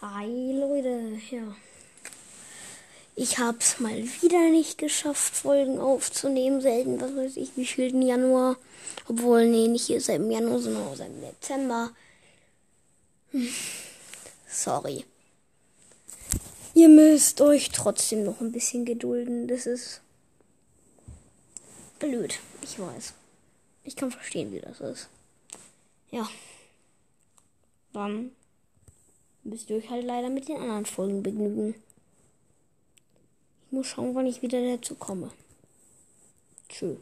Hi Leute, ja. Ich hab's mal wieder nicht geschafft, Folgen aufzunehmen. Selten, was weiß ich, wie viel im Januar. Obwohl, nee, nicht hier seit dem Januar, sondern auch seit Dezember. Hm. Sorry. Ihr müsst euch trotzdem noch ein bisschen gedulden. Das ist blöd. Ich weiß. Ich kann verstehen, wie das ist. Ja. Dann müsst ihr euch halt leider mit den anderen Folgen begnügen. Ich muss schauen, wann ich wieder dazu komme. Tschüss.